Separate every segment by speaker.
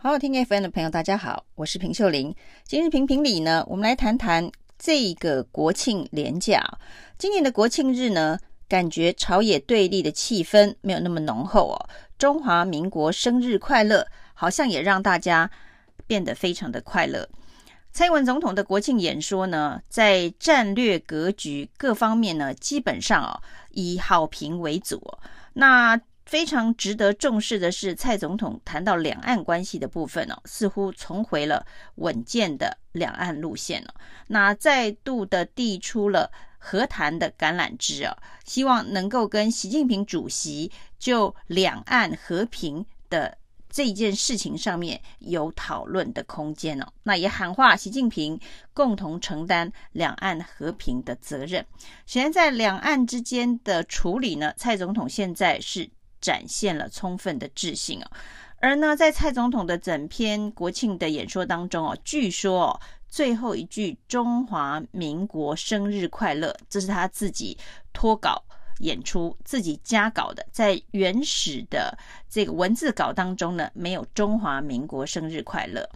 Speaker 1: 好好听 FM 的朋友，大家好，我是平秀玲。今日评评理呢，我们来谈谈这个国庆连假。今年的国庆日呢，感觉朝野对立的气氛没有那么浓厚哦。中华民国生日快乐，好像也让大家变得非常的快乐。蔡英文总统的国庆演说呢，在战略格局各方面呢，基本上哦以好评为主。那非常值得重视的是，蔡总统谈到两岸关系的部分哦，似乎重回了稳健的两岸路线了。那再度的递出了和谈的橄榄枝啊，希望能够跟习近平主席就两岸和平的这件事情上面有讨论的空间哦。那也喊话习近平共同承担两岸和平的责任。显然，在两岸之间的处理呢，蔡总统现在是。展现了充分的自信哦，而呢，在蔡总统的整篇国庆的演说当中哦，据说哦，最后一句“中华民国生日快乐”，这是他自己脱稿演出、自己加稿的，在原始的这个文字稿当中呢，没有“中华民国生日快乐”。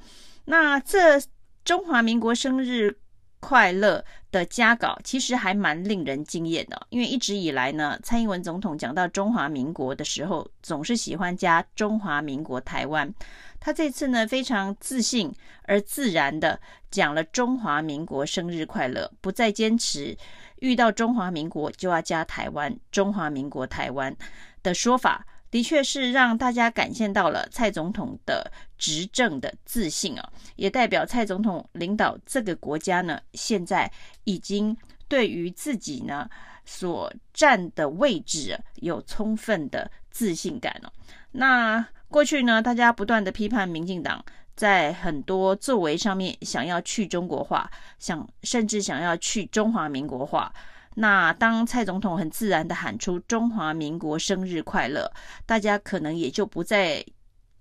Speaker 1: 那这“中华民国生日”。快乐的加稿其实还蛮令人惊艳的，因为一直以来呢，蔡英文总统讲到中华民国的时候，总是喜欢加中华民国台湾。他这次呢，非常自信而自然的讲了中华民国生日快乐，不再坚持遇到中华民国就要加台湾，中华民国台湾的说法。的确是让大家感现到了蔡总统的执政的自信啊，也代表蔡总统领导这个国家呢，现在已经对于自己呢所站的位置有充分的自信感了。那过去呢，大家不断的批判民进党在很多作为上面想要去中国化，想甚至想要去中华民国化。那当蔡总统很自然的喊出“中华民国生日快乐”，大家可能也就不再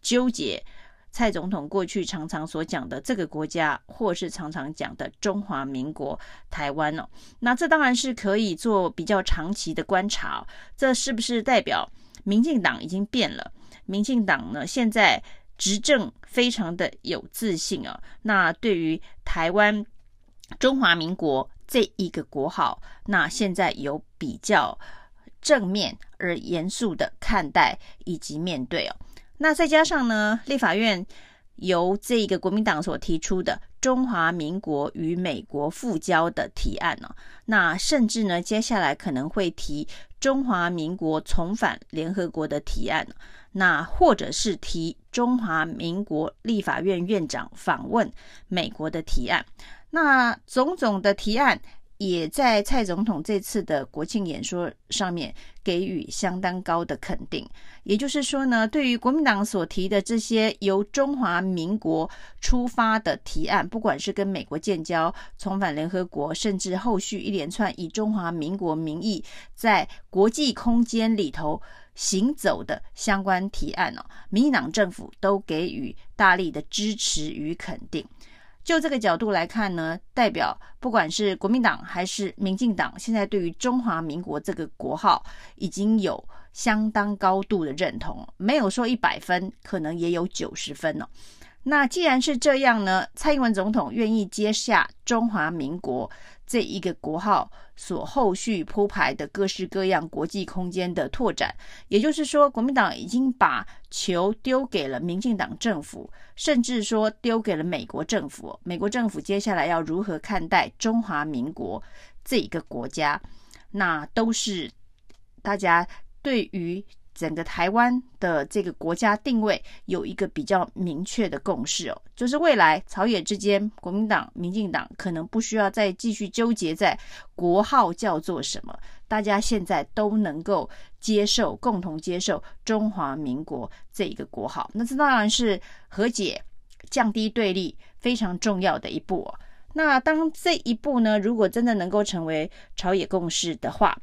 Speaker 1: 纠结蔡总统过去常常所讲的这个国家，或是常常讲的中华民国台湾了。那这当然是可以做比较长期的观察，这是不是代表民进党已经变了？民进党呢，现在执政非常的有自信啊。那对于台湾、中华民国。这一个国号，那现在有比较正面而严肃的看待以及面对哦。那再加上呢，立法院由这个国民党所提出的中华民国与美国复交的提案呢，那甚至呢，接下来可能会提中华民国重返联合国的提案，那或者是提中华民国立法院院长访问美国的提案。那种种的提案也在蔡总统这次的国庆演说上面给予相当高的肯定。也就是说呢，对于国民党所提的这些由中华民国出发的提案，不管是跟美国建交、重返联合国，甚至后续一连串以中华民国名义在国际空间里头行走的相关提案哦，民进党政府都给予大力的支持与肯定。就这个角度来看呢，代表不管是国民党还是民进党，现在对于中华民国这个国号已经有相当高度的认同，没有说一百分，可能也有九十分哦。那既然是这样呢，蔡英文总统愿意接下中华民国这一个国号所后续铺排的各式各样国际空间的拓展，也就是说，国民党已经把球丢给了民进党政府，甚至说丢给了美国政府。美国政府接下来要如何看待中华民国这一个国家，那都是大家对于。整个台湾的这个国家定位有一个比较明确的共识哦，就是未来朝野之间，国民党、民进党可能不需要再继续纠结在国号叫做什么，大家现在都能够接受，共同接受中华民国这一个国号。那这当然是和解、降低对立非常重要的一步哦。那当这一步呢，如果真的能够成为朝野共识的话，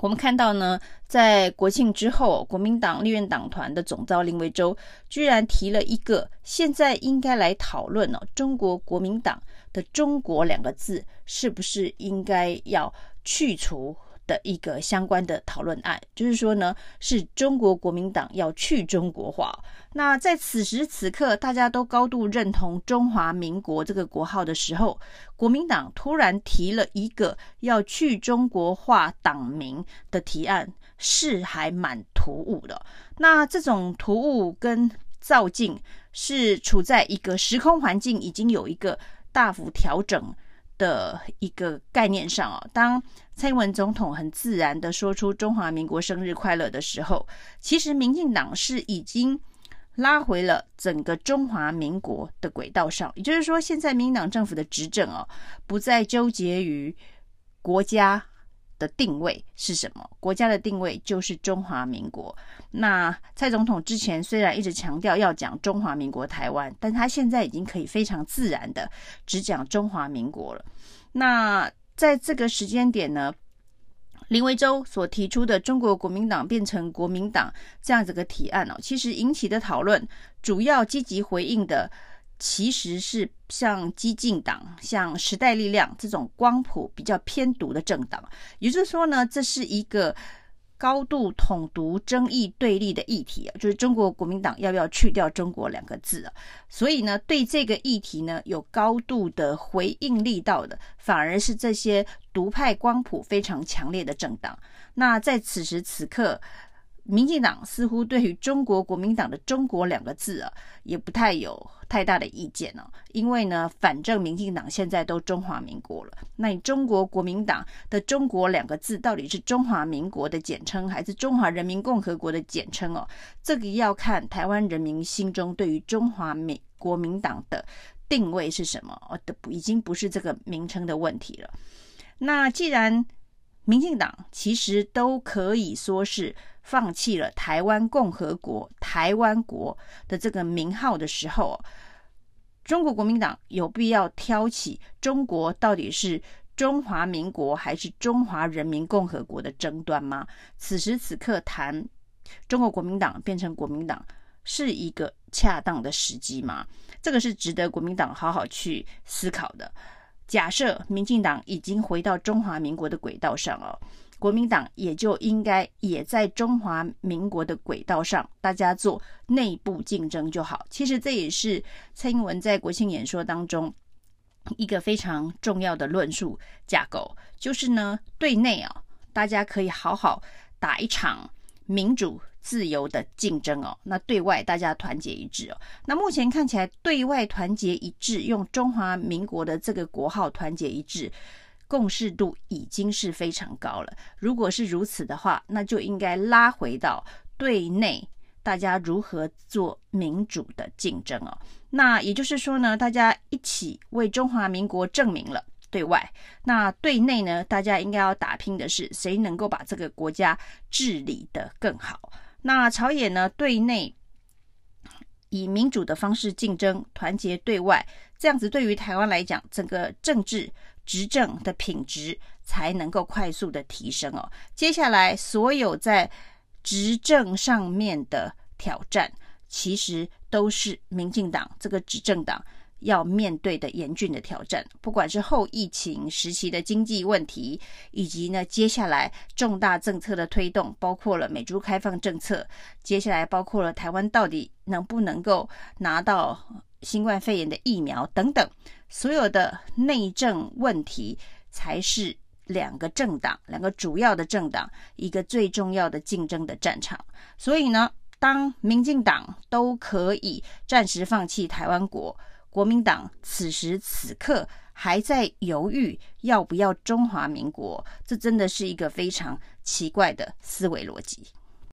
Speaker 1: 我们看到呢，在国庆之后，国民党立院党团的总召林维洲居然提了一个，现在应该来讨论哦，中国国民党的“中国”两个字是不是应该要去除的一个相关的讨论案，就是说呢，是中国国民党要去中国化。那在此时此刻，大家都高度认同中华民国这个国号的时候，国民党突然提了一个要去中国化党名的提案，是还蛮突兀的。那这种突兀跟造境，是处在一个时空环境已经有一个大幅调整的一个概念上啊，当蔡英文总统很自然的说出“中华民国生日快乐”的时候，其实民进党是已经拉回了整个中华民国的轨道上。也就是说，现在民进党政府的执政哦，不再纠结于国家的定位是什么，国家的定位就是中华民国。那蔡总统之前虽然一直强调要讲中华民国台湾，但他现在已经可以非常自然的只讲中华民国了。那在这个时间点呢，林维洲所提出的中国国民党变成国民党这样子个提案哦，其实引起的讨论主要积极回应的，其实是像激进党、像时代力量这种光谱比较偏独的政党，也就是说呢，这是一个。高度统独、争议对立的议题啊，就是中国国民党要不要去掉“中国”两个字啊？所以呢，对这个议题呢，有高度的回应力道的，反而是这些独派光谱非常强烈的政党。那在此时此刻，民进党似乎对于中国国民党的“中国”两个字啊，也不太有太大的意见哦。因为呢，反正民进党现在都中华民国了，那你中国国民党的“中国”两个字到底是中华民国的简称，还是中华人民共和国的简称哦？这个要看台湾人民心中对于中华民国民党的定位是什么哦，的已经不是这个名称的问题了。那既然民进党其实都可以说是。放弃了台湾共和国、台湾国的这个名号的时候，中国国民党有必要挑起中国到底是中华民国还是中华人民共和国的争端吗？此时此刻谈中国国民党变成国民党是一个恰当的时机吗？这个是值得国民党好好去思考的。假设民进党已经回到中华民国的轨道上了。国民党也就应该也在中华民国的轨道上，大家做内部竞争就好。其实这也是蔡英文在国庆演说当中一个非常重要的论述架构，就是呢，对内啊，大家可以好好打一场民主自由的竞争哦。那对外大家团结一致哦。那目前看起来，对外团结一致，用中华民国的这个国号团结一致。共识度已经是非常高了。如果是如此的话，那就应该拉回到对内，大家如何做民主的竞争哦。那也就是说呢，大家一起为中华民国证明了对外。那对内呢，大家应该要打拼的是谁能够把这个国家治理得更好。那朝野呢，对内以民主的方式竞争，团结对外，这样子对于台湾来讲，整个政治。执政的品质才能够快速的提升哦。接下来所有在执政上面的挑战，其实都是民进党这个执政党要面对的严峻的挑战。不管是后疫情时期的经济问题，以及呢接下来重大政策的推动，包括了美猪开放政策，接下来包括了台湾到底能不能够拿到新冠肺炎的疫苗等等。所有的内政问题才是两个政党、两个主要的政党一个最重要的竞争的战场。所以呢，当民进党都可以暂时放弃台湾国，国民党此时此刻还在犹豫要不要中华民国，这真的是一个非常奇怪的思维逻辑。